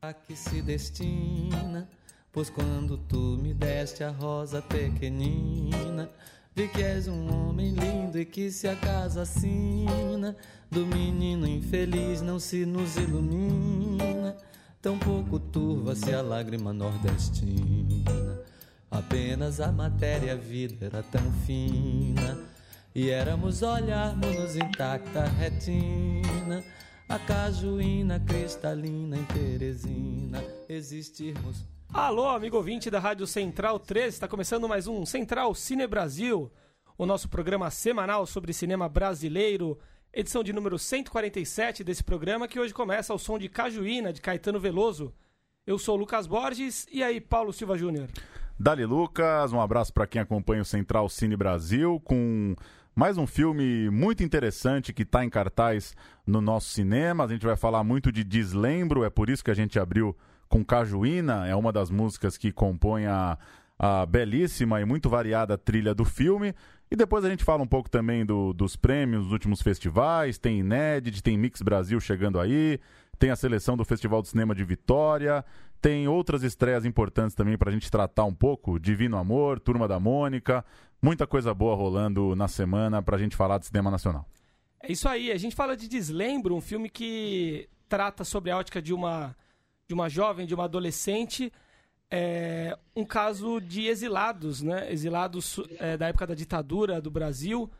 A que se destina, pois quando tu me deste a rosa pequenina, vi que és um homem lindo e que se a casa assina do menino infeliz não se nos ilumina, tão pouco turva-se a lágrima nordestina. Apenas a matéria a vida era tão fina, e éramos olharmos-nos intacta retina a cajuína cristalina em Teresina existirmos. Alô, amigo ouvinte da Rádio Central 13, está começando mais um Central Cine Brasil, o nosso programa semanal sobre cinema brasileiro, edição de número 147 desse programa que hoje começa ao som de Cajuína de Caetano Veloso. Eu sou o Lucas Borges e aí Paulo Silva Júnior. Dali Lucas, um abraço para quem acompanha o Central Cine Brasil com mais um filme muito interessante que está em cartaz no nosso cinema. A gente vai falar muito de Deslembro, é por isso que a gente abriu com Cajuína, é uma das músicas que compõe a, a belíssima e muito variada trilha do filme. E depois a gente fala um pouco também do, dos prêmios dos últimos festivais, tem Inédit, tem Mix Brasil chegando aí, tem a seleção do Festival de Cinema de Vitória, tem outras estreias importantes também para a gente tratar um pouco, Divino Amor, Turma da Mônica, muita coisa boa rolando na semana para a gente falar de cinema nacional. É isso aí, a gente fala de Deslembro, um filme que trata sobre a ótica de uma, de uma jovem, de uma adolescente, é, um caso de exilados, né? Exilados é, da época da ditadura do Brasil.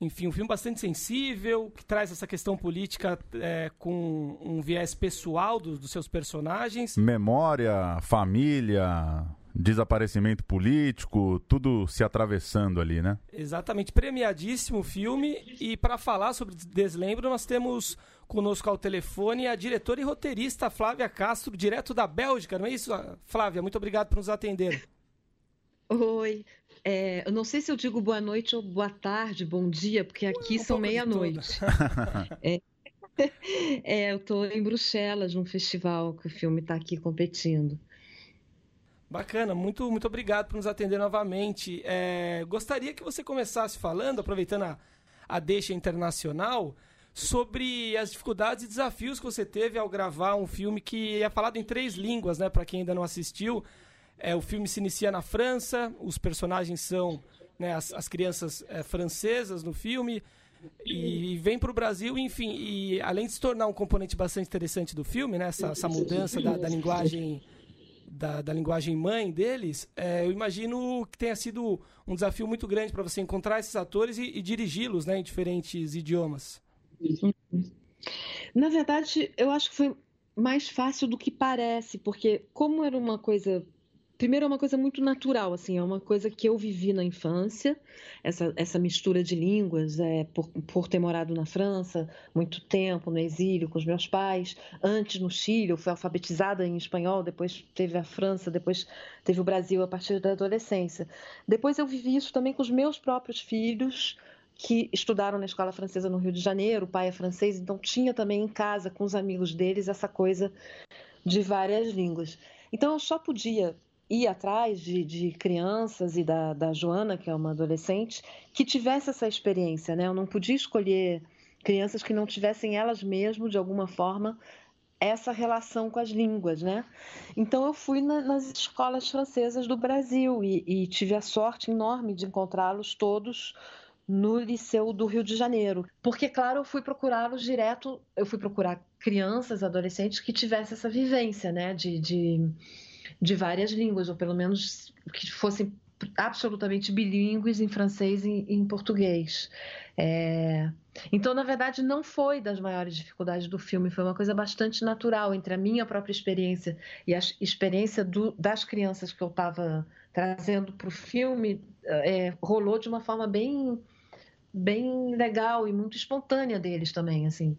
Enfim, um filme bastante sensível, que traz essa questão política é, com um viés pessoal do, dos seus personagens. Memória, família, desaparecimento político, tudo se atravessando ali, né? Exatamente, premiadíssimo o filme. E para falar sobre Deslembro, nós temos conosco ao telefone a diretora e roteirista Flávia Castro, direto da Bélgica, não é isso, Flávia? Muito obrigado por nos atender. Oi, é, eu não sei se eu digo boa noite ou boa tarde, bom dia, porque aqui um são meia-noite. é, é, eu estou em Bruxelas, num festival que o filme está aqui competindo. Bacana, muito, muito obrigado por nos atender novamente. É, gostaria que você começasse falando, aproveitando a, a deixa internacional, sobre as dificuldades e desafios que você teve ao gravar um filme que é falado em três línguas, né? Para quem ainda não assistiu, é, o filme se inicia na França, os personagens são né, as, as crianças é, francesas no filme e vem para o Brasil, enfim, e além de se tornar um componente bastante interessante do filme, né? Essa, essa mudança da, da linguagem da, da linguagem mãe deles, é, eu imagino que tenha sido um desafio muito grande para você encontrar esses atores e, e dirigi-los né, em diferentes idiomas. Na verdade, eu acho que foi mais fácil do que parece, porque como era uma coisa primeiro é uma coisa muito natural, assim, é uma coisa que eu vivi na infância, essa, essa mistura de línguas, é, por, por ter morado na França muito tempo, no exílio, com os meus pais, antes no Chile, eu fui alfabetizada em espanhol, depois teve a França, depois teve o Brasil a partir da adolescência. Depois eu vivi isso também com os meus próprios filhos, que estudaram na escola francesa no Rio de Janeiro, o pai é francês, então tinha também em casa, com os amigos deles, essa coisa de várias línguas. Então eu só podia ir atrás de, de crianças e da, da Joana, que é uma adolescente, que tivesse essa experiência, né? Eu não podia escolher crianças que não tivessem elas mesmas, de alguma forma, essa relação com as línguas, né? Então eu fui na, nas escolas francesas do Brasil e, e tive a sorte enorme de encontrá-los todos no Liceu do Rio de Janeiro, porque claro eu fui procurá-los direto, eu fui procurar crianças, adolescentes que tivessem essa vivência, né? de, de de várias línguas, ou pelo menos que fossem absolutamente bilíngues em francês e em português. É... Então, na verdade, não foi das maiores dificuldades do filme, foi uma coisa bastante natural entre a minha própria experiência e a experiência do, das crianças que eu estava trazendo para o filme, é, rolou de uma forma bem, bem legal e muito espontânea deles também, assim.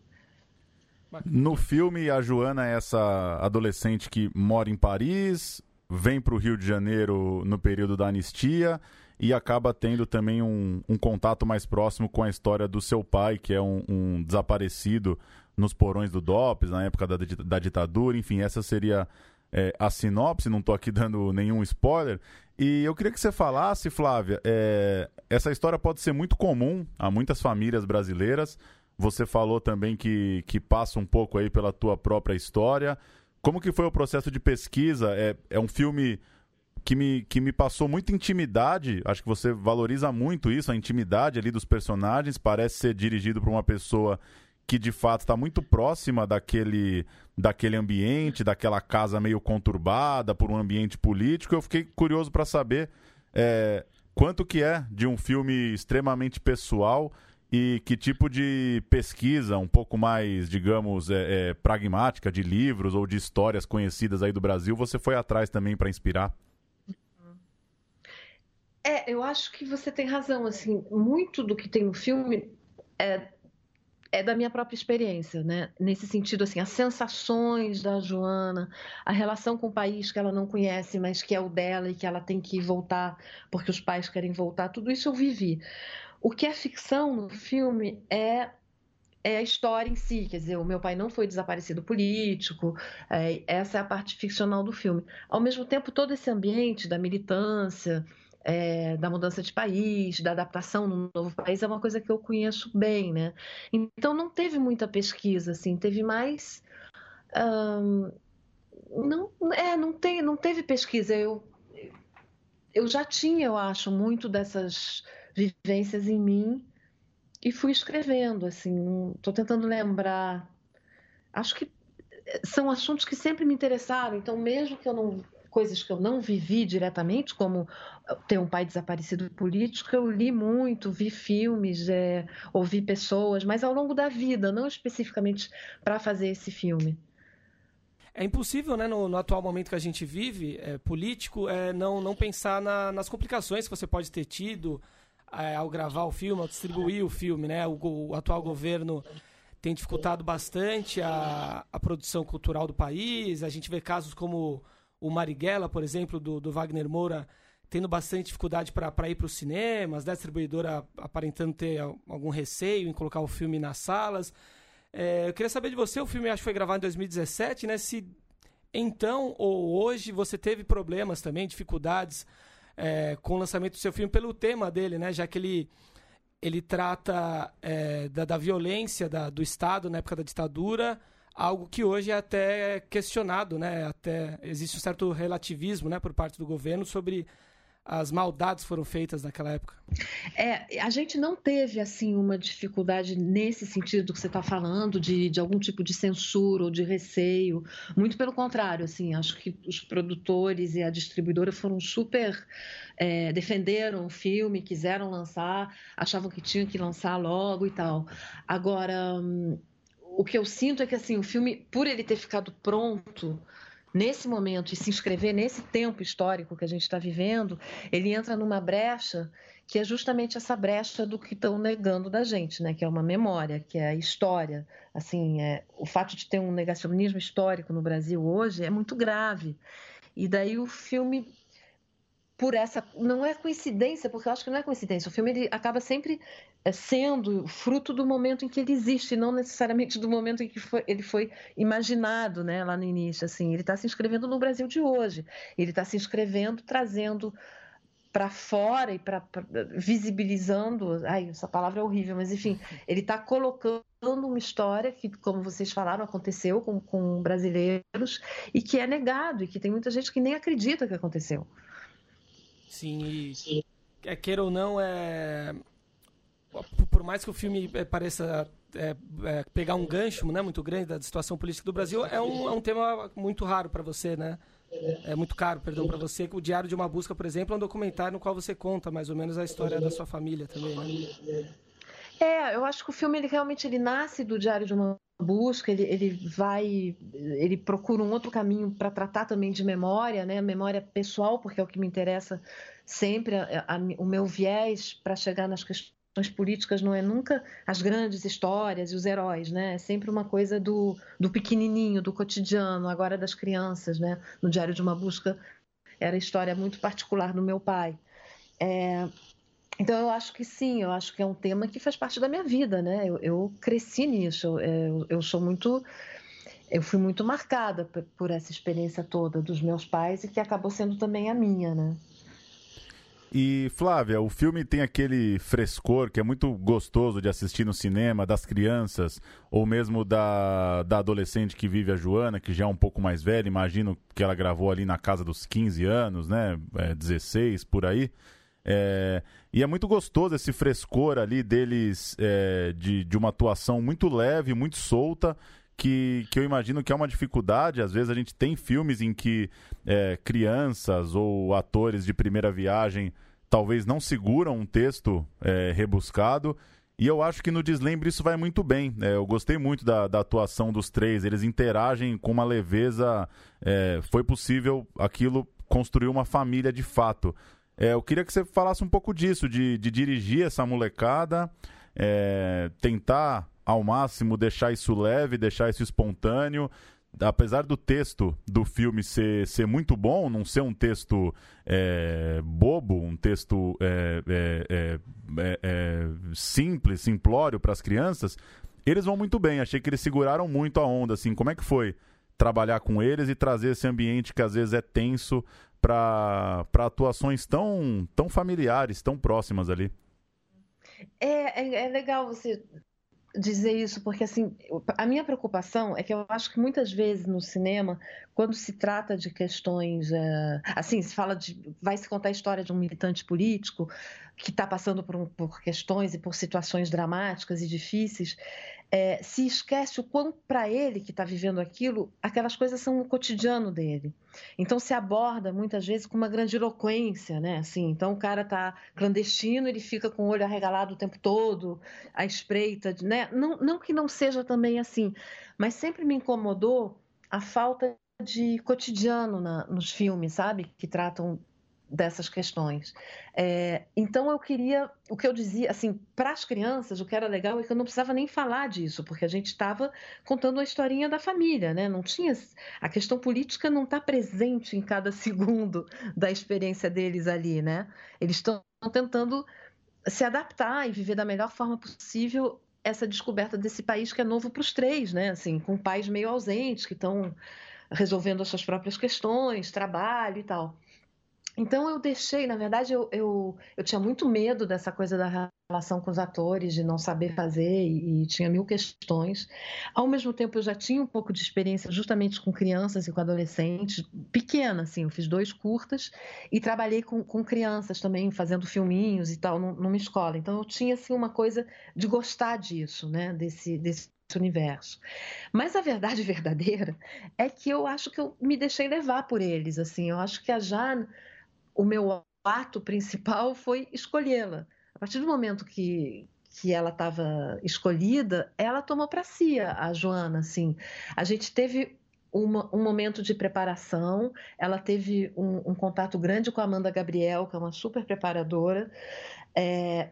No filme, a Joana é essa adolescente que mora em Paris, vem para o Rio de Janeiro no período da anistia e acaba tendo também um, um contato mais próximo com a história do seu pai, que é um, um desaparecido nos porões do DOPS, na época da, da ditadura. Enfim, essa seria é, a sinopse, não estou aqui dando nenhum spoiler. E eu queria que você falasse, Flávia, é, essa história pode ser muito comum a muitas famílias brasileiras você falou também que, que passa um pouco aí pela tua própria história. como que foi o processo de pesquisa? É, é um filme que me, que me passou muita intimidade. Acho que você valoriza muito isso, a intimidade ali dos personagens. Parece ser dirigido por uma pessoa que de fato está muito próxima daquele, daquele ambiente, daquela casa meio conturbada por um ambiente político. Eu fiquei curioso para saber é, quanto que é de um filme extremamente pessoal e que tipo de pesquisa um pouco mais, digamos, é, é, pragmática de livros ou de histórias conhecidas aí do Brasil você foi atrás também para inspirar? É, eu acho que você tem razão. Assim, muito do que tem no filme é, é da minha própria experiência, né? Nesse sentido, assim, as sensações da Joana, a relação com o país que ela não conhece, mas que é o dela e que ela tem que voltar porque os pais querem voltar. Tudo isso eu vivi. O que é ficção no filme é é a história em si, quer dizer, o meu pai não foi desaparecido político, é, essa é a parte ficcional do filme. Ao mesmo tempo, todo esse ambiente da militância, é, da mudança de país, da adaptação no novo país, é uma coisa que eu conheço bem, né? Então não teve muita pesquisa, assim, teve mais. não, é, não, tem, não teve pesquisa. Eu, eu já tinha, eu acho, muito dessas vivências em mim e fui escrevendo, assim, estou tentando lembrar. Acho que são assuntos que sempre me interessaram, então mesmo que eu não coisas que eu não vivi diretamente, como ter um pai desaparecido político, eu li muito, vi filmes, é, ouvi pessoas, mas ao longo da vida, não especificamente para fazer esse filme. É impossível, né, no, no, atual momento que a gente vive, é, político, é, não, não pensar na, nas complicações que você pode ter tido, é, ao gravar o filme, ao distribuir o filme, né? O, o atual governo tem dificultado bastante a, a produção cultural do país. A gente vê casos como o Marighella, por exemplo, do, do Wagner Moura, tendo bastante dificuldade para ir para os cinemas, né? a distribuidora aparentando ter algum receio em colocar o filme nas salas. É, eu queria saber de você, o filme acho que foi gravado em 2017, né? Se então ou hoje você teve problemas também, dificuldades é, com o lançamento do seu filme pelo tema dele, né? Já que ele, ele trata é, da, da, violência da, do Estado na época da ditadura, algo que hoje é até questionado, né? Até existe um certo relativismo, né, por parte do governo sobre as maldades foram feitas naquela época? É, a gente não teve assim uma dificuldade nesse sentido que você está falando de, de algum tipo de censura ou de receio. Muito pelo contrário, assim, acho que os produtores e a distribuidora foram super é, defenderam o filme, quiseram lançar, achavam que tinham que lançar logo e tal. Agora, hum, o que eu sinto é que assim o filme, por ele ter ficado pronto nesse momento e se inscrever nesse tempo histórico que a gente está vivendo, ele entra numa brecha que é justamente essa brecha do que estão negando da gente, né? Que é uma memória, que é a história. Assim, é, o fato de ter um negacionismo histórico no Brasil hoje é muito grave. E daí o filme por essa não é coincidência porque eu acho que não é coincidência o filme ele acaba sempre é, sendo fruto do momento em que ele existe não necessariamente do momento em que foi, ele foi imaginado né lá no início assim. Ele está se inscrevendo no Brasil de hoje. Ele está se inscrevendo trazendo para fora e para visibilizando ai essa palavra é horrível mas enfim ele está colocando uma história que como vocês falaram aconteceu com, com brasileiros e que é negado e que tem muita gente que nem acredita que aconteceu Sim, e Sim. É, queira ou não, é por mais que o filme é, pareça é, é, pegar um gancho né, muito grande da situação política do Brasil, é um, é um tema muito raro para você, né? É muito caro, perdão, para você. O Diário de uma Busca, por exemplo, é um documentário no qual você conta mais ou menos a história da sua família também, né? É, eu acho que o filme ele realmente ele nasce do Diário de uma busca, ele, ele vai, ele procura um outro caminho para tratar também de memória, né? Memória pessoal, porque é o que me interessa sempre. A, a, o meu viés para chegar nas questões políticas não é nunca as grandes histórias e os heróis, né? É sempre uma coisa do, do pequenininho, do cotidiano, agora das crianças, né? No Diário de uma Busca era história muito particular do meu pai. É, então eu acho que sim, eu acho que é um tema que faz parte da minha vida, né? Eu, eu cresci nisso, eu, eu, sou muito, eu fui muito marcada por essa experiência toda dos meus pais e que acabou sendo também a minha, né? E Flávia, o filme tem aquele frescor que é muito gostoso de assistir no cinema, das crianças, ou mesmo da, da adolescente que vive a Joana, que já é um pouco mais velha, imagino que ela gravou ali na casa dos 15 anos, né? É, 16, por aí. É, e é muito gostoso esse frescor ali deles, é, de, de uma atuação muito leve, muito solta, que, que eu imagino que é uma dificuldade. Às vezes a gente tem filmes em que é, crianças ou atores de primeira viagem talvez não seguram um texto é, rebuscado. E eu acho que no Deslembre isso vai muito bem. É, eu gostei muito da, da, atuação dos três. Eles interagem com uma leveza. É, foi possível aquilo construir uma família de fato. É, eu queria que você falasse um pouco disso, de, de dirigir essa molecada, é, tentar ao máximo deixar isso leve, deixar isso espontâneo. Apesar do texto do filme ser, ser muito bom, não ser um texto é, bobo, um texto é, é, é, simples, simplório para as crianças, eles vão muito bem. Achei que eles seguraram muito a onda. Assim, como é que foi trabalhar com eles e trazer esse ambiente que às vezes é tenso para atuações tão, tão familiares, tão próximas ali? É, é, é, legal você dizer isso, porque assim, a minha preocupação é que eu acho que muitas vezes no cinema, quando se trata de questões, é, assim, se fala de, vai se contar a história de um militante político que está passando por, por, questões e por situações dramáticas e difíceis, é, se esquece o quanto para ele que está vivendo aquilo, aquelas coisas são o cotidiano dele. Então se aborda muitas vezes com uma grande eloquência, né? Assim, então o cara está clandestino, ele fica com o olho arregalado o tempo todo, à espreita, né? Não, não que não seja também assim, mas sempre me incomodou a falta de cotidiano na, nos filmes, sabe? Que tratam dessas questões. É, então eu queria, o que eu dizia, assim, para as crianças, o que era legal é que eu não precisava nem falar disso, porque a gente estava contando a historinha da família, né? Não tinha a questão política não está presente em cada segundo da experiência deles ali, né? Eles estão tentando se adaptar e viver da melhor forma possível essa descoberta desse país que é novo para os três, né? Assim, com pais meio ausentes que estão resolvendo as suas próprias questões, trabalho e tal. Então eu deixei, na verdade, eu, eu, eu tinha muito medo dessa coisa da relação com os atores, de não saber fazer e, e, tinha mil questões. Ao mesmo tempo, eu já tinha um pouco de experiência justamente com crianças e com adolescentes, pequena, assim, eu fiz dois curtas e trabalhei com, com crianças também, fazendo filminhos e tal, numa escola. Então eu tinha, assim, uma coisa de gostar disso, né, desse, desse universo. Mas a verdade verdadeira é que eu acho que eu me deixei levar por eles, assim, eu acho que a Jane o meu ato principal foi escolhê-la. A partir do momento que, que ela estava escolhida, ela tomou para si a, Joana, assim. A gente teve uma, um momento de preparação, ela teve um, um, contato grande com a Amanda Gabriel, que é uma super preparadora. É,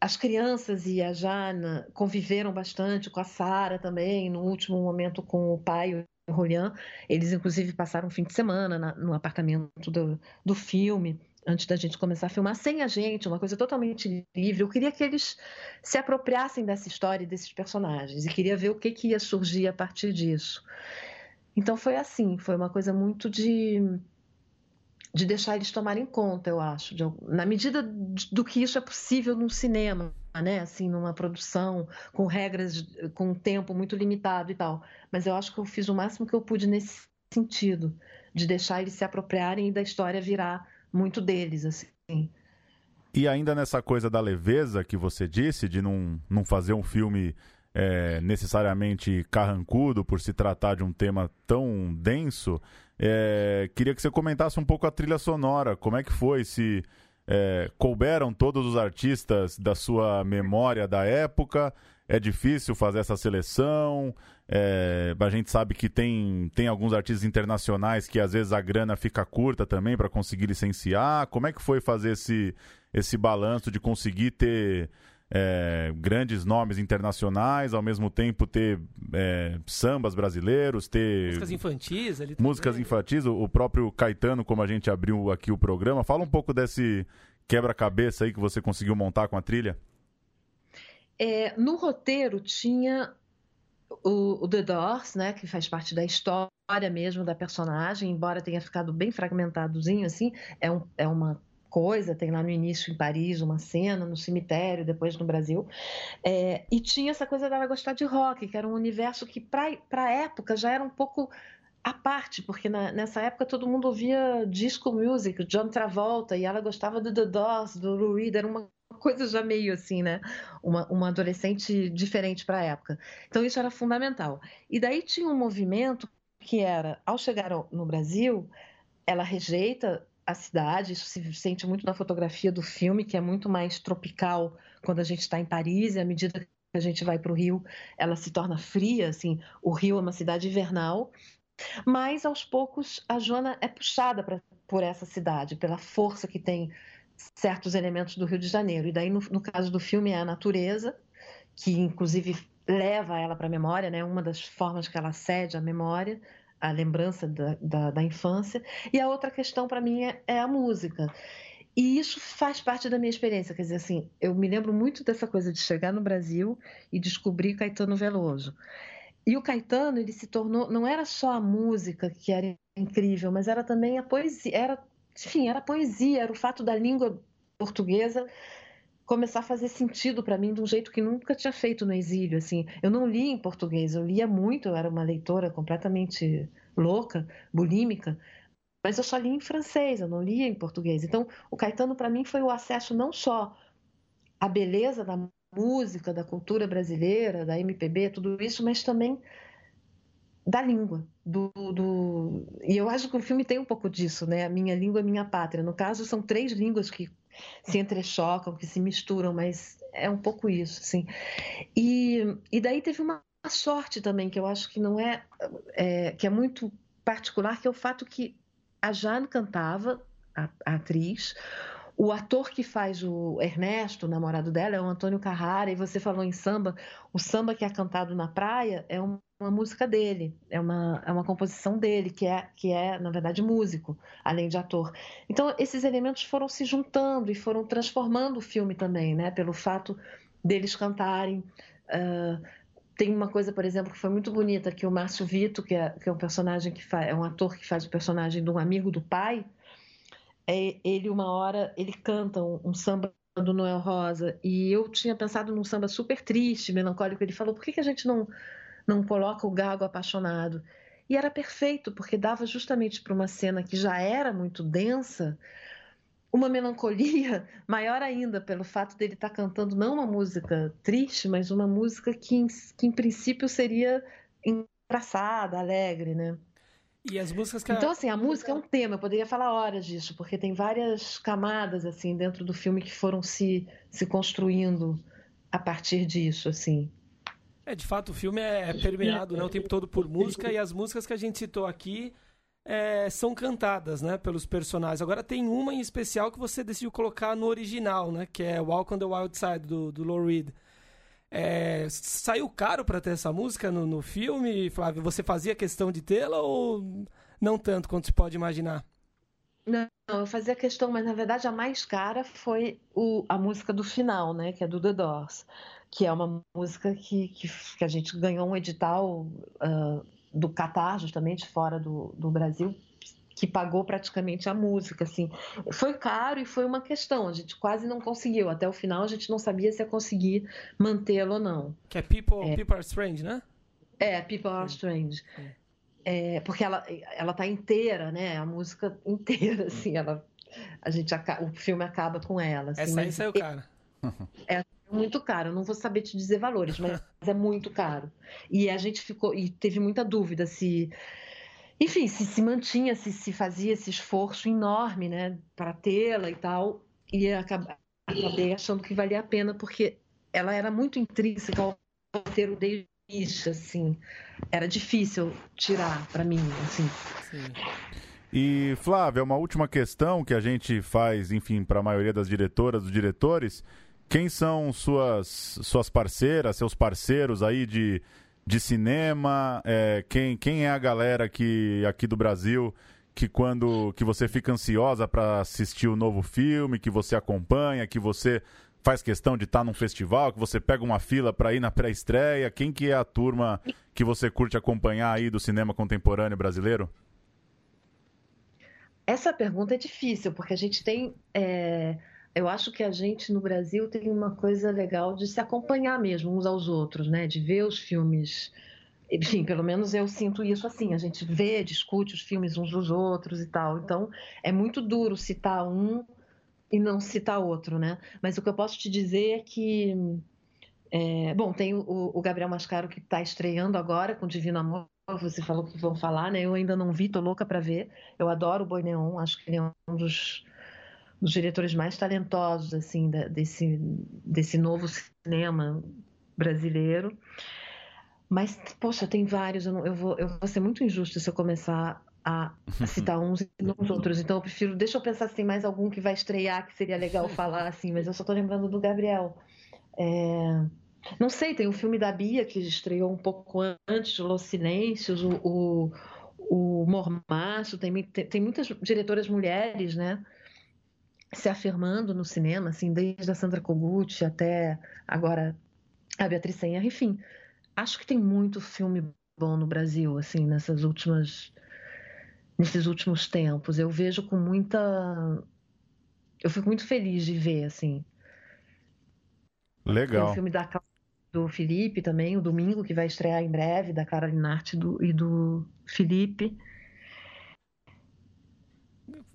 as crianças e a Jana conviveram bastante com a Sara também, no último momento com o pai, Rolian. Eles, inclusive, passaram um fim de semana na, no apartamento do, do filme, antes da gente começar a filmar, sem a gente, uma coisa totalmente livre. Eu queria que eles se apropriassem dessa história e desses personagens, e queria ver o que, que ia surgir a partir disso. Então foi assim, foi uma coisa muito de de deixar eles tomarem conta, eu acho, de, na medida do que isso é possível num cinema, né? Assim, numa produção com regras, com tempo muito limitado e tal. Mas eu acho que eu fiz o máximo que eu pude nesse sentido, de deixar eles se apropriarem e da história virar muito deles, assim. E ainda nessa coisa da leveza que você disse, de não, não fazer um filme é, necessariamente carrancudo por se tratar de um tema tão denso, é, queria que você comentasse um pouco a trilha sonora. Como é que foi? Se é, couberam todos os artistas da sua memória da época? É difícil fazer essa seleção? É, a gente sabe que tem, tem alguns artistas internacionais que às vezes a grana fica curta também para conseguir licenciar. Como é que foi fazer esse, esse balanço de conseguir ter é, grandes nomes internacionais, ao mesmo tempo ter é, sambas brasileiros, ter. Músicas infantis ali Músicas também. infantis, o, o próprio Caetano, como a gente abriu aqui o programa. Fala um pouco desse quebra-cabeça aí que você conseguiu montar com a trilha. É, no roteiro tinha o, o, The Doors, né, que faz parte da história mesmo da personagem, embora tenha ficado bem fragmentadozinho assim, é, um, é uma coisa, tem lá no início em Paris uma cena, no cemitério, depois no Brasil. É, e tinha essa coisa dela gostar de rock, que era um universo que, para a época, já era um pouco à parte, porque na, nessa época todo mundo ouvia disco music, John Travolta, e ela gostava do The Doors, do Lou Reed, era uma coisa já meio assim, né? Uma, uma adolescente diferente para a época. Então isso era fundamental. E daí tinha um movimento que era, ao chegar no Brasil, ela rejeita a cidade, isso se sente muito na fotografia do filme, que é muito mais tropical quando a gente está em Paris, e à medida que a gente vai para o Rio, ela se torna fria, assim, o Rio é uma cidade invernal, mas aos poucos a Joana é puxada pra, por essa cidade, pela força que tem certos elementos do Rio de Janeiro. E daí, no, no caso do filme, é a natureza, que inclusive leva ela para a memória, né? uma das formas que ela cede à memória, a lembrança da, da, da infância. E a outra questão para mim é, é, a música. E isso faz parte da minha experiência. Quer dizer, assim, eu me lembro muito dessa coisa de chegar no Brasil e descobrir Caetano Veloso. E o Caetano, ele se tornou, não era só a música que era incrível, mas era também a poesia, era, enfim, era a poesia, era o fato da língua portuguesa começar a fazer sentido para mim de um jeito que nunca tinha feito no exílio, assim. Eu não lia em português, eu lia muito, eu era uma leitora completamente louca, bulímica, mas eu só lia em francês, eu não lia em português. Então, o Caetano para mim foi o acesso não só à beleza da música, da cultura brasileira, da MPB, tudo isso, mas também da língua. Do, do... E eu acho que o filme tem um pouco disso, né? A minha língua, a minha pátria. No caso, são três línguas que se entrechocam, que se misturam, mas é um pouco isso, assim. E, e daí teve uma sorte também, que eu acho que não é, é que é muito particular, que é o fato que a Jane cantava, a, a atriz, o ator que faz o Ernesto, o namorado dela, é o Antônio Carrara, e você falou em samba. O samba que é cantado na praia é uma, música dele, é uma, é uma composição dele, que é, que é, na verdade, músico, além de ator. Então, esses elementos foram se juntando e foram transformando o filme também, né? Pelo fato deles cantarem. Uh, tem uma coisa, por exemplo, que foi muito bonita, que o Márcio Vito, que é, que é um personagem que faz, é um ator que faz o personagem de um amigo do pai, é, ele uma hora ele canta um, um, samba do Noel Rosa e eu tinha pensado num samba super triste, melancólico. Ele falou: por que, que a gente não não coloca o gago apaixonado? E era perfeito porque dava justamente para uma cena que já era muito densa uma melancolia maior ainda pelo fato dele estar tá cantando não uma música triste, mas uma música que que em princípio seria engraçada, alegre, né? E as músicas que Então, assim, a música é um tema, eu poderia falar horas disso, porque tem várias camadas, assim, dentro do filme que foram se, se construindo a partir disso, assim. É, de fato, o filme é permeado né, o tempo todo por música, e as músicas que a gente citou aqui é, são cantadas, né, pelos personagens. Agora tem uma em especial que você decidiu colocar no original, né, que é Walk on the Wild Side, do, do Lou Reed. É, saiu caro para ter essa música no, no filme, Flávio? Você fazia questão de tê-la ou não tanto quanto se pode imaginar? Não, eu fazia questão, mas na verdade a mais cara foi o, a música do final, né? Que é do The Doors, que é uma música que, que, que a gente ganhou um edital uh, do Catar, justamente fora do, do Brasil, que pagou praticamente a música, assim. Foi caro e foi uma questão, a gente quase não conseguiu. Até o final a gente não sabia se ia conseguir mantê-lo ou não. Que é People, é. People Are Strange, né? É, People Are Strange. É, porque ela, ela tá inteira, né? A música inteira, assim, ela... A gente, o filme acaba com ela. Assim, Essa aí saiu cara. É muito caro, eu não vou saber te dizer valores, mas é muito caro. E a gente ficou, e teve muita dúvida se enfim, se, se mantinha, se, se fazia esse esforço enorme, né, para tê-la e tal, e acabei achando que valia a pena, porque ela era muito intrínseca ao roteiro desde assim, era difícil tirar para mim, assim. Sim. E Flávia, uma última questão que a gente faz, enfim, para a maioria das diretoras, dos diretores, quem são suas suas parceiras, seus parceiros aí de de cinema, é, quem, quem é a galera que aqui do Brasil que quando que você fica ansiosa para assistir o novo filme, que você acompanha, que você faz questão de estar tá num festival, que você pega uma fila para ir na pré-estreia, quem que é a turma que você curte acompanhar aí do cinema contemporâneo brasileiro? Essa pergunta é difícil, porque a gente tem. É, eu acho que a gente no Brasil tem uma coisa legal de se acompanhar mesmo uns aos outros, né? De ver os filmes. Enfim, pelo menos eu sinto isso assim. A gente vê, discute os filmes uns dos outros e tal. Então, é muito duro citar um e não citar outro, né? Mas o que eu posso te dizer é que. É, bom, tem o, o Gabriel Mascaro que está estreando agora com Divino Amor. Você falou que vão falar, né? Eu ainda não vi, tô louca para ver. Eu adoro o Boi Neon, acho que ele é um dos dos diretores mais talentosos assim da, desse desse novo cinema brasileiro. Mas poxa, tem vários. Eu, não, eu, vou, eu vou ser muito injusto se eu começar a, citar uns e não os outros. Então eu prefiro, deixa eu pensar assim, mais algum que vai estrear que seria legal falar assim. Mas eu só tô lembrando do Gabriel. É... Não sei, tem o filme da Bia que estreou um pouco antes, Los Silêncios, o, o, o Mormaço, tem, tem, tem muitas diretoras mulheres, né? Se afirmando no cinema, assim, desde a Sandra Kogut até agora a Beatriz Senha, enfim. Acho que tem muito filme bom no Brasil, assim, nessas últimas nesses últimos tempos. Eu vejo com muita eu fico muito feliz de ver, assim. Legal. Tem o filme da do Felipe também, o Domingo, que vai estrear em breve, da Caroline Arte do, e do Felipe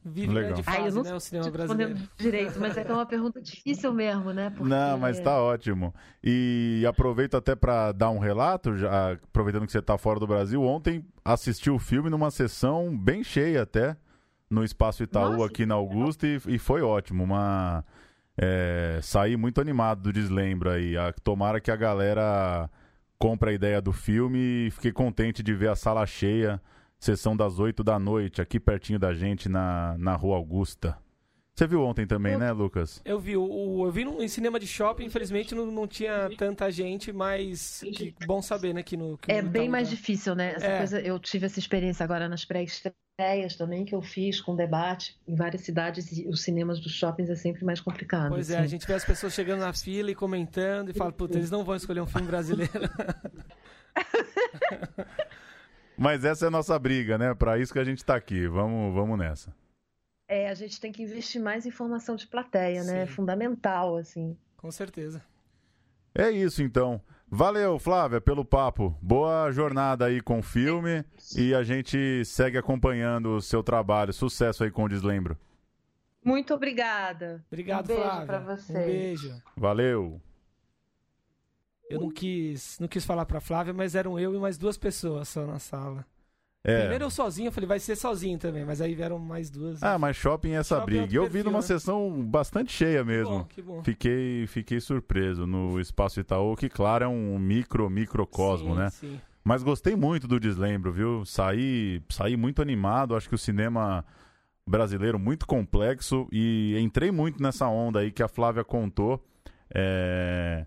vive Legal. de fase, não né, o cinema brasileiro. direito, mas é que é uma pergunta difícil mesmo, né? Porque... Não, mas tá ótimo. E aproveito até para dar um relato, já aproveitando que você tá fora do Brasil, ontem assisti o filme numa sessão bem cheia até, no Espaço Itaú Nossa, aqui na Augusta, e, e, foi ótimo, uma... É, saí muito animado do Deslembro aí. A, tomara que a galera compre a ideia do filme e fiquei contente de ver a sala cheia sessão das 8 da noite, aqui pertinho da gente, na, na Rua Augusta. Você viu ontem também, eu, né, Lucas? Eu vi. O, eu vi no, em cinema de shopping, infelizmente não, não tinha tanta gente, mas que bom saber, né, que no... Que é bem mais difícil, né? Essa é. coisa, eu tive essa experiência agora nas pré-estreias também, que eu fiz com debate em várias cidades e os cinemas dos shoppings é sempre mais complicado. Pois assim. é, a gente vê as pessoas chegando na fila e comentando e fala, puta, eles não vão escolher um filme brasileiro. Mas essa é a nossa briga, né? Para isso que a gente está aqui. Vamos, vamos nessa. É, a gente tem que investir mais em formação de plateia, né? É fundamental, assim. Com certeza. É isso, então. Valeu, Flávia, pelo papo. Boa jornada aí com o filme e a gente segue acompanhando o seu trabalho. Sucesso aí com o Deslembro. Muito obrigada. Obrigado, um beijo Flávia. Pra você. Um beijo. Valeu. Eu não quis, não quis falar pra Flávia, mas eram eu e mais duas pessoas só na sala. É. Primeiro eu sozinho, eu falei, vai ser sozinho também, mas aí vieram mais duas. Ah, mas shopping é essa shopping briga. É eu vi numa né? sessão bastante cheia mesmo. Que bom, que bom. Fiquei, fiquei surpreso no Espaço Itaú, que claro é um micro, microcosmo, sim, né? Sim. Mas gostei muito do Deslembro, viu? Saí, saí muito animado, acho que o cinema brasileiro muito complexo e entrei muito nessa onda aí que a Flávia contou. É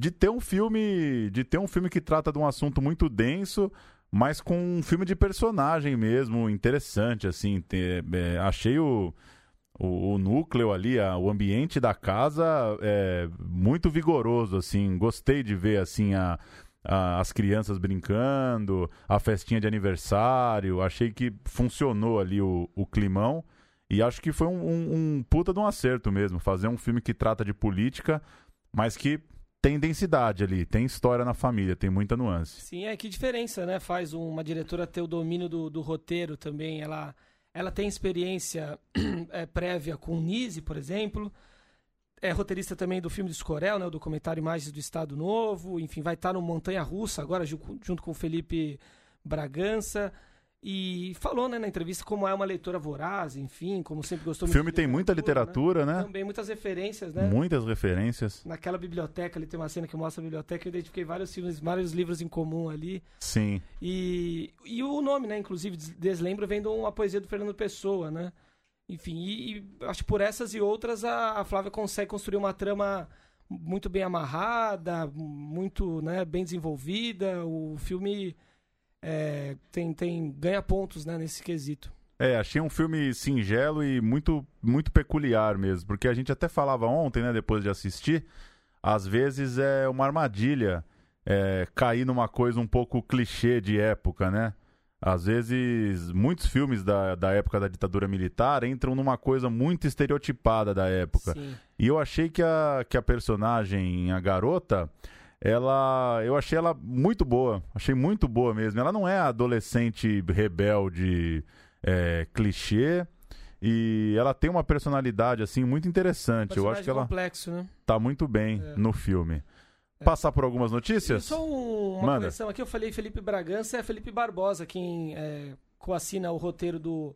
de ter um filme, de ter um filme que trata de um assunto muito denso, mas com um filme de personagem mesmo, interessante, assim. Ter, é, achei o, o, o, núcleo ali, a, o ambiente da casa é, muito vigoroso, assim. Gostei de ver, assim, a, as crianças brincando, a festinha de aniversário. Achei que funcionou ali o, o climão. E acho que foi um, um, um puta de um acerto mesmo, fazer um filme que trata de política, mas que tem densidade ali, tem história na família, tem muita nuance. Sim, é que diferença, né? Faz uma diretora ter o domínio do, do roteiro também. Ela, ela tem experiência é, prévia com o Nise, por exemplo. É roteirista também do filme do Escorel, né? O documentário Imagens do Estado Novo. Enfim, vai estar no Montanha Russa agora, junto com o Felipe Bragança. E falou né, na entrevista como é uma leitora voraz, enfim, como sempre gostou muito. O filme tem muita literatura, né? né? Também muitas referências, né? Muitas referências. Naquela biblioteca, ali tem uma cena que mostra a biblioteca, eu identifiquei vários filmes, vários livros em comum ali. Sim. E, e o nome, né, inclusive, Deslembro, vem de uma poesia do Fernando Pessoa, né? Enfim, e, e acho que por essas e outras a, a Flávia consegue construir uma trama muito bem amarrada, muito né, bem desenvolvida. O filme é, tem, tem ganha pontos né, nesse quesito. É, achei um filme singelo e muito, muito peculiar mesmo, porque a gente até falava ontem, né, depois de assistir, às vezes é uma armadilha é, cair numa coisa um pouco clichê de época, né? Às vezes, muitos filmes da, da época da ditadura militar entram numa coisa muito estereotipada da época. Sim. E eu achei que a, que a personagem, a garota, ela. Eu achei ela muito boa. Achei muito boa mesmo. Ela não é adolescente rebelde é, clichê. E ela tem uma personalidade, assim, muito interessante. Eu acho que ela complexo, né? tá muito bem É. no filme. Passar por algumas E notícias? só um- uma Manda. correção aqui, eu falei Felipe Bragança, é Felipe Barbosa quem é, coassina o roteiro do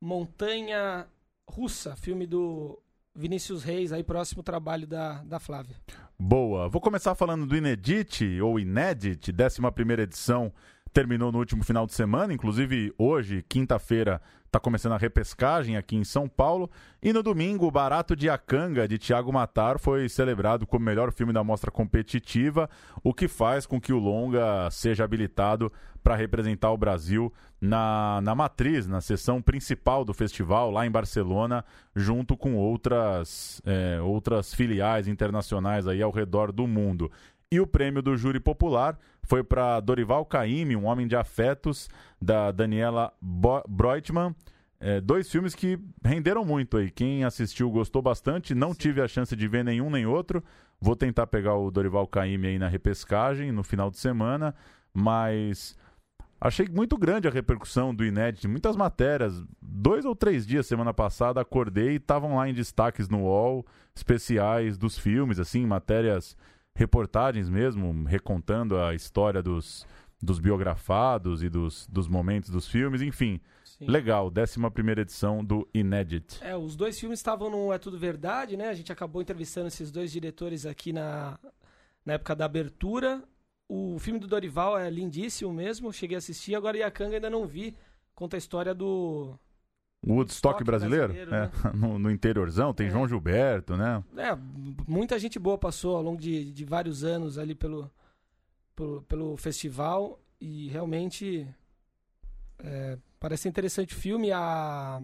Montanha Russa, filme do Vinícius Reis, aí próximo trabalho da, da Flávia. Boa. Vou começar falando do Inedit, ou Inedit, 11 edição, terminou no último final de semana. Inclusive, hoje, quinta-feira, está começando a repescagem aqui em São Paulo. E no domingo, o Barato de Acanga, de Tiago Matar, foi celebrado como melhor filme da mostra competitiva, o que faz com que o Longa seja habilitado para representar o Brasil na, na matriz, na sessão principal do festival, lá em Barcelona, junto com outras, é, outras filiais internacionais aí ao redor do mundo. E o prêmio do júri popular foi para Dorival Caymmi, Um Homem de Afetos, da Daniela Bo Breutmann. É, dois filmes que renderam muito aí. Quem assistiu gostou bastante. Não tive a chance de ver nenhum nem outro. Vou tentar pegar o Dorival Caymmi aí na repescagem no final de semana. Mas achei muito grande a repercussão do Inédito. Muitas matérias. Dois ou três dias semana passada acordei e estavam lá em destaques no UOL, especiais dos filmes, assim, matérias reportagens mesmo, recontando a história dos, dos biografados e dos, dos momentos dos filmes, enfim. Sim. Legal, 11 edição do Inédit. É, os dois filmes estavam no É Tudo Verdade, né? A gente acabou entrevistando esses dois diretores aqui na, na época da abertura. O filme do Dorival é lindíssimo mesmo, cheguei a assistir. Agora Iacanga ainda não vi. Conta a história do, Woodstock Woodstock brasileiro, brasileiro, é, no, no interiorzão, tem É. João Gilberto, né? É, muita gente boa passou ao longo de, de vários anos ali pelo, pelo, pelo festival e realmente é, parece interessante o filme. A,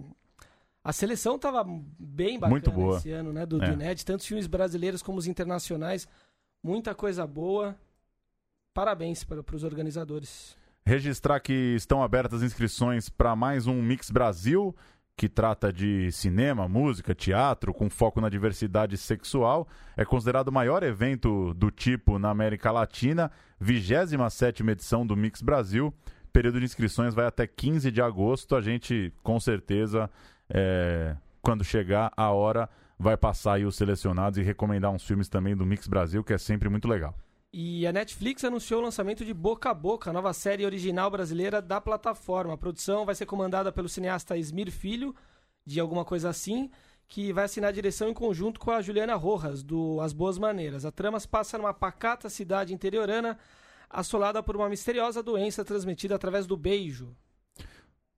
a seleção estava bem bacana Muito boa. esse ano, né? Do, do É. INED, tanto os filmes brasileiros como os internacionais. Muita coisa boa. Parabéns para, para os organizadores. Registrar que estão abertas inscrições para mais um Mix Brasil, que trata de cinema, música, teatro, com foco na diversidade sexual. É considerado o maior evento do tipo na América Latina, 27 edição do Mix Brasil. Período de inscrições vai até 15 de agosto. A gente, com certeza, é, quando chegar a hora, vai passar aí os selecionados e recomendar uns filmes também do Mix Brasil, que é sempre muito legal. E a Netflix anunciou o lançamento de Boca a Boca, a nova série original brasileira da plataforma. A produção vai ser comandada pelo cineasta Esmir Filho, de alguma coisa assim, que vai assinar a direção em conjunto com a Juliana Rojas, do As Boas Maneiras. A trama se passa numa pacata cidade interiorana, assolada por uma misteriosa doença transmitida através do beijo.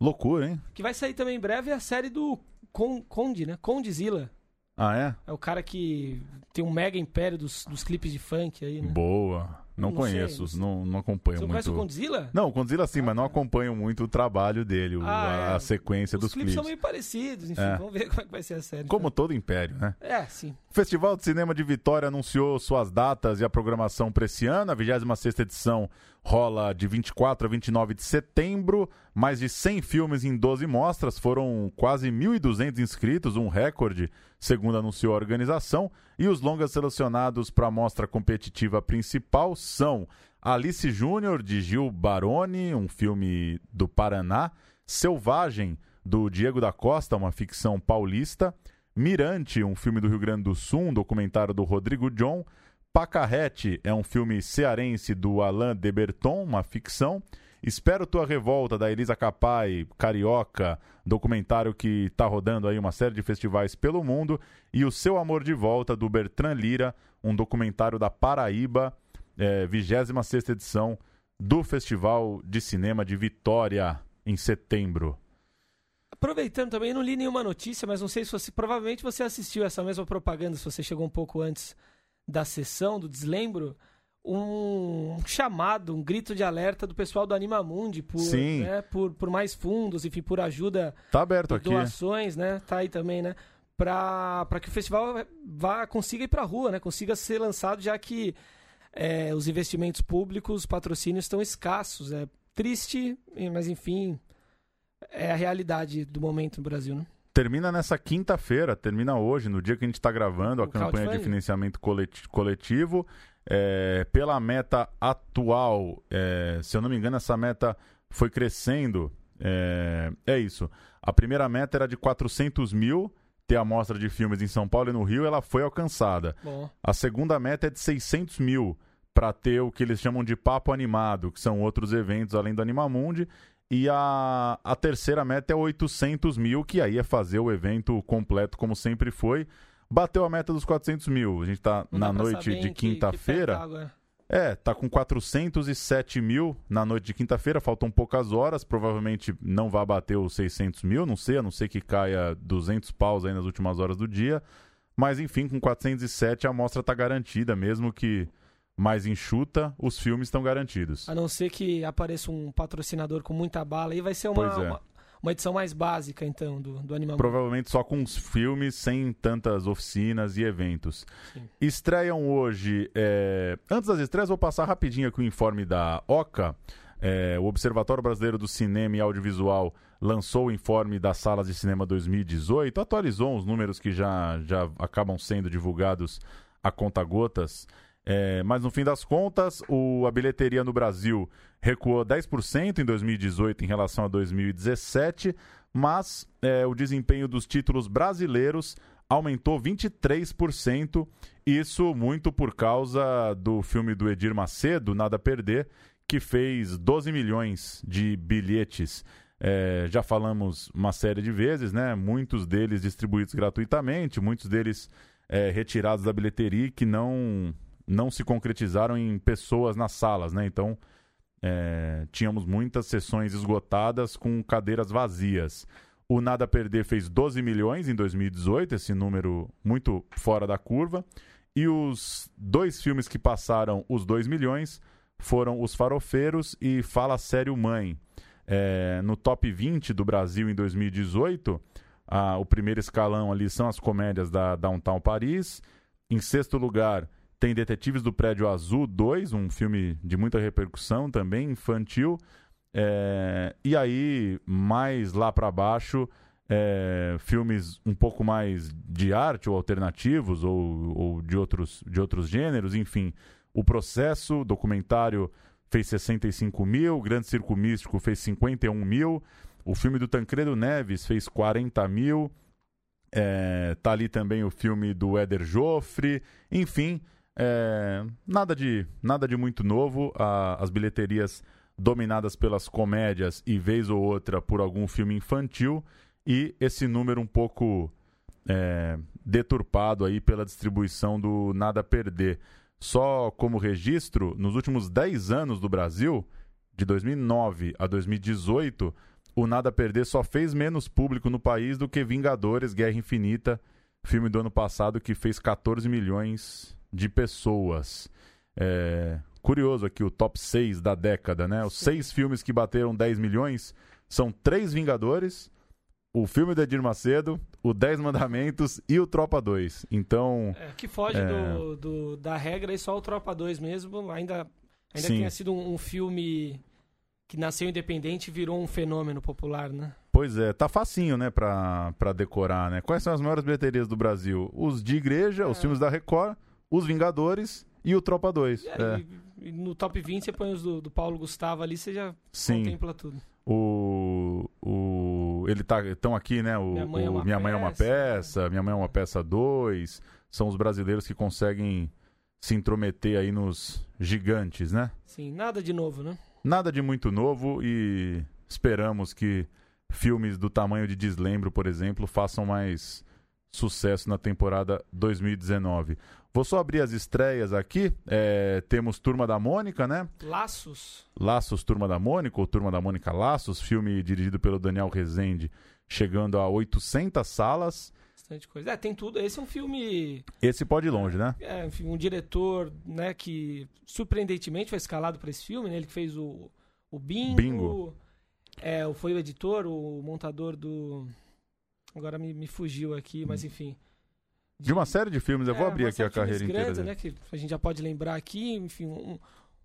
Loucura, hein? Que vai sair também em breve a série do Con Conde, né? Condizila. Ah, é? É o cara que tem um mega império dos, dos clipes de funk aí, né? Boa. Não, Não conheço, não sei. não, não acompanho Você muito. conhece o Condzilla? Não, o Condzilla sim, Ah, mas não tá. acompanho muito o trabalho dele, Ah, a, é. a sequência Os dos clipes clipes. são meio parecidos, enfim, É. vamos ver como é que vai ser a série. Como todo império, né? É, sim. O Festival de Cinema de Vitória anunciou suas datas e a programação para esse ano. A 26ª edição rola de 24 a 29 de setembro. Mais de 100 filmes em 12 mostras. Foram quase 1.200 inscritos, um recorde, segundo anunciou a organização. E os longas selecionados para a mostra competitiva principal são Alice Júnior, de Gil Baroni, um filme do Paraná. Selvagem, do Diego da Costa, uma ficção paulista. Mirante, um filme do Rio Grande do Sul, um documentário do Rodrigo John. Pacarrete é um filme cearense do Alain de Berton, uma ficção. Espero Tua Revolta, da Elisa Capai, Carioca, documentário que está rodando aí uma série de festivais pelo mundo. E O Seu Amor de Volta, do Bertrand Lira, um documentário da Paraíba, é, 26ª edição do Festival de Cinema de Vitória, em setembro. Aproveitando também, eu não li nenhuma notícia, mas não sei se você. Provavelmente você assistiu essa mesma propaganda, se você chegou um pouco antes da sessão, do deslembro. Um chamado, um grito de alerta do pessoal do Animamundi por, né, por, por mais fundos, enfim, por ajuda Tá aberto aqui. doações, né? Tá aí também, né? Pra que o festival vá, consiga ir pra rua, né? Consiga ser lançado, já que é, os investimentos públicos, os patrocínios estão escassos. É, triste, mas enfim, é a realidade do momento no Brasil, né? Termina nessa quinta-feira, termina hoje, no dia que a gente está gravando a O campanha de financiamento coleti- coletivo. É, pela meta atual, é, se eu não me engano, essa meta foi crescendo. É, é isso. A primeira meta era de 400 mil, ter a mostra de filmes em São Paulo e no Rio, ela foi alcançada. Bom, A segunda meta é de 600 mil para ter o que eles chamam de papo animado, que são outros eventos além do Animamundi. E a, a terceira meta é 800 mil, que aí é fazer o evento completo como sempre foi. Bateu a meta dos 400 mil. A gente tá não na noite de quinta-feira. tá. É, tá com 407 mil na noite de quinta-feira, faltam poucas horas, provavelmente não vai bater os 600 mil, não sei, a não ser que caia 200 paus aí nas últimas horas do dia. Mas enfim, com 407 a amostra tá garantida, mesmo que mais enxuta, os filmes estão garantidos. A não ser que apareça um patrocinador com muita bala, aí vai ser uma, é. uma, uma edição mais básica, então, do, do Animal Provavelmente só com os filmes, sem tantas oficinas e eventos. Sim. Estreiam hoje. é, Antes das estreias, vou passar rapidinho aqui o informe da OCA. É, o Observatório Brasileiro do Cinema e Audiovisual lançou o informe das salas de cinema 2018, atualizou os números que já, já acabam sendo divulgados a conta-gotas. É, mas no fim das contas, o- a bilheteria no Brasil recuou 10% em 2018 em relação a 2017, mas é, o desempenho dos títulos brasileiros aumentou 23%, isso muito por causa do filme do Edir Macedo, Nada Perder, que fez 12 milhões de bilhetes. É, já falamos uma série de vezes, né? Muitos deles distribuídos gratuitamente, muitos deles é, retirados da bilheteria que não, não se concretizaram em pessoas nas salas, né? Então, é, tínhamos muitas sessões esgotadas com cadeiras vazias. O Nada a Perder fez 12 milhões em 2018, esse número muito fora da curva. E os dois filmes que passaram os 2 milhões foram Os Farofeiros e Fala Sério Mãe. É, no top 20 do Brasil em 2018, ah, o primeiro escalão ali são as comédias da Downtown Paris. Em sexto lugar, tem Detetives do Prédio Azul 2, um filme de muita repercussão também, infantil. É, e aí, mais lá para baixo, é, filmes um pouco mais de arte ou alternativos ou, ou de, outros, de outros gêneros, enfim. O Processo, documentário, fez 65 mil, Grande Circo Místico fez 51 mil, o filme do Tancredo Neves fez 40 mil, é, tá ali também o filme do Éder Joffre, enfim, é, nada, de, nada de muito novo, a- as bilheterias dominadas pelas comédias e vez ou outra por algum filme infantil e esse número um pouco é, deturpado aí pela distribuição do Nada Perder. Só como registro, nos últimos 10 anos do Brasil, de 2009 a 2018, o Nada Perder só fez menos público no país do que Vingadores Guerra Infinita, filme do ano passado que fez 14 milhões de pessoas. É, curioso aqui o top 6 da década, né? Os seis filmes que bateram 10 milhões são três Vingadores, o filme do Edir Macedo, o 10 Mandamentos e o Tropa 2. Então, É, que foge É. do, do- da regra e só o Tropa 2 mesmo. Ainda, ainda Sim. tenha sido um, um filme que nasceu independente e virou um fenômeno popular, né? pois é, tá facinho, né, pra, pra decorar, né? Quais são as maiores bilheterias do Brasil? Os de igreja, os É. filmes da Record, os Vingadores e o Tropa 2. É, É, e- e no top 20 você põe os do, do Paulo Gustavo ali, você já sim. contempla tudo. O, o ele tá estão aqui, né? O, Minha Mãe é o uma Minha Mãe é uma Peça. peça, Minha Mãe é uma peça 2. São os brasileiros que conseguem se intrometer aí nos gigantes, né? Sim, nada de novo, né? Nada de muito novo e esperamos que filmes do tamanho de Deslembro, por exemplo, façam mais sucesso na temporada 2019. Vou só abrir as estreias aqui. É, temos Turma da Mônica, né? Laços. Laços Turma da Mônica, ou Turma da Mônica Laços, filme dirigido pelo Daniel Rezende, chegando a 800 salas. Bastante coisa. É, tem tudo. Esse é um filme. Esse pode ir longe, né? É, enfim, um diretor, né, que surpreendentemente foi escalado para esse filme, né? Ele que fez o, o Bingo. Bingo. É, foi o editor, o montador do. Agora me, me fugiu aqui, mas enfim. De uma série de filmes, eu vou É, abrir aqui a de carreira inteira. grandes, dele. né, que a gente já pode lembrar aqui, enfim, um,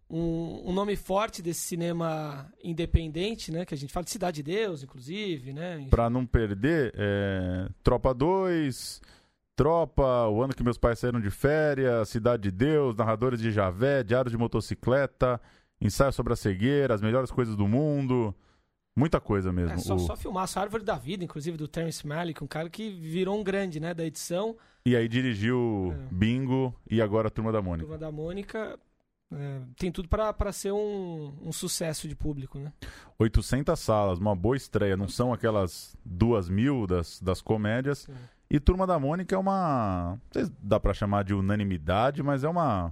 um, um, nome forte desse cinema independente, né? Que a gente fala de Cidade de Deus, inclusive, né? Para não perder, é... Tropa 2, Tropa, O Ano que Meus Pais Saíram de Férias, Cidade de Deus, Narradores de Javé, Diário de Motocicleta, Ensaio sobre a Cegueira, As Melhores Coisas do Mundo... Muita coisa mesmo. É só, o... só filmar a Árvore da Vida, inclusive, do Terence Malick, um cara que virou um grande, né, da edição. E aí dirigiu é. Bingo e agora a Turma da Mônica. Turma da Mônica é, tem tudo para ser um, um, sucesso de público, né? 800 salas, uma boa estreia. Não são aquelas duas mil das, das comédias. Sim. E Turma da Mônica é uma... Não sei se dá para chamar de unanimidade, mas é uma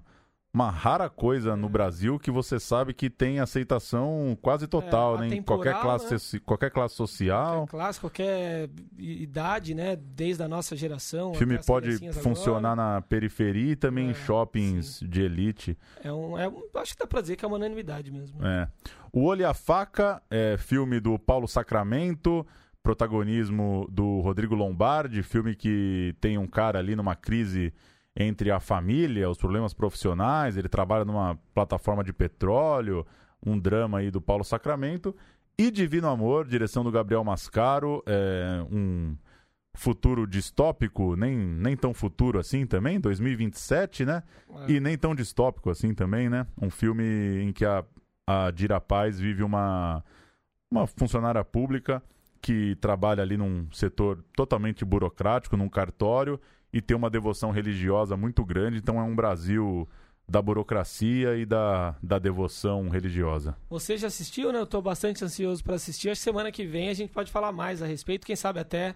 uma rara coisa no Brasil que você sabe que tem aceitação quase total, é, né? Em qualquer classe, né? qualquer classe social. Qualquer classe, qualquer idade, né? Desde a nossa geração. O filme pode funcionar agora. na periferia e também é, em shoppings sim. de elite. É um, é um, acho que dá pra dizer que é uma unanimidade mesmo. É. O Olho e a Faca é filme do Paulo Sacramento protagonismo do Rodrigo Lombardi, filme que tem um cara ali numa crise entre a família, os problemas profissionais, ele trabalha numa plataforma de petróleo, um drama aí do Paulo Sacramento, e Divino Amor, direção do Gabriel Mascaro, é um futuro distópico, nem, nem tão futuro assim também, 2027, né? É. E nem tão distópico assim também, né? Um filme em que a, a Dira Paz vive uma, uma funcionária pública que trabalha ali num setor totalmente burocrático, num cartório, e tem uma devoção religiosa muito grande, então é um Brasil da burocracia e da, da devoção religiosa. Você já assistiu, né? Eu estou bastante ansioso para assistir. Acho que semana que vem a gente pode falar mais a respeito, quem sabe até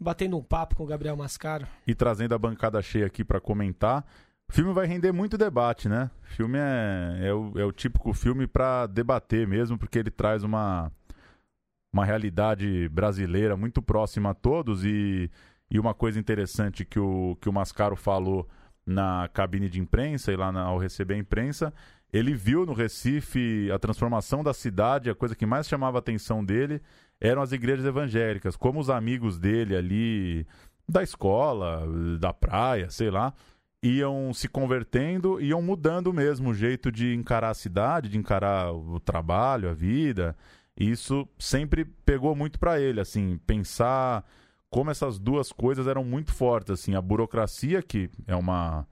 batendo um papo com o Gabriel Mascaro. E trazendo a bancada cheia aqui para comentar. O filme vai render muito debate, né? O filme é, é, o, é o típico filme para debater mesmo, porque ele traz uma, uma realidade brasileira muito próxima a todos e e uma coisa interessante que o, que o Mascaro falou na cabine de imprensa e lá na, ao receber a imprensa, ele viu no Recife a transformação da cidade, a coisa que mais chamava a atenção dele eram as igrejas evangélicas, como os amigos dele ali da escola, da praia, sei lá, iam se convertendo, iam mudando mesmo o jeito de encarar a cidade, de encarar o trabalho, a vida. Isso sempre pegou muito para ele, assim, pensar como essas duas coisas eram muito fortes, assim, a burocracia, que é uma,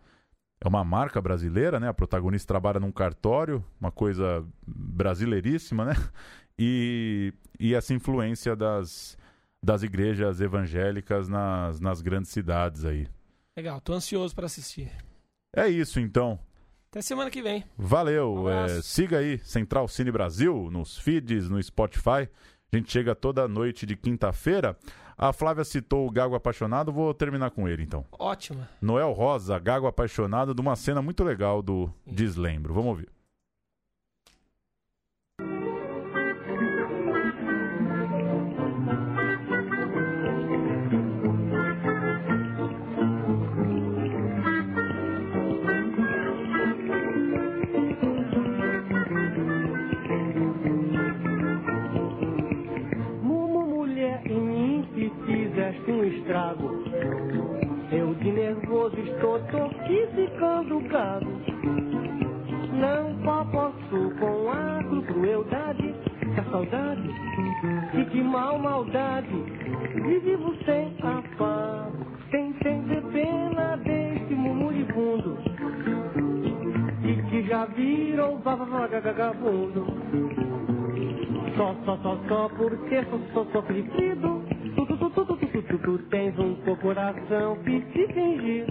é uma marca brasileira, né? A protagonista trabalha num cartório, uma coisa brasileiríssima, né? E, e essa influência das, das igrejas evangélicas nas, nas grandes cidades aí. Legal, tô ansioso para assistir. É isso, então. Até semana que vem. Valeu. Um é, siga aí Central Cine Brasil nos feeds, no Spotify. A gente chega toda noite de quinta-feira. A Flávia citou o Gago Apaixonado, vou terminar com ele então. Ótimo. Noel Rosa, Gago Apaixonado, de uma cena muito legal do Deslembro. Vamos ouvir. Eu de nervoso estou, tô ficando gado. Não posso com a crueldade da saudade e de mal maldade. E vivo sem afago, sem ter pena desse murmuribundo. E que já virou vagabundo. Só, só, só, só porque sou, sou. Tu, tu, tens um coração que se fingir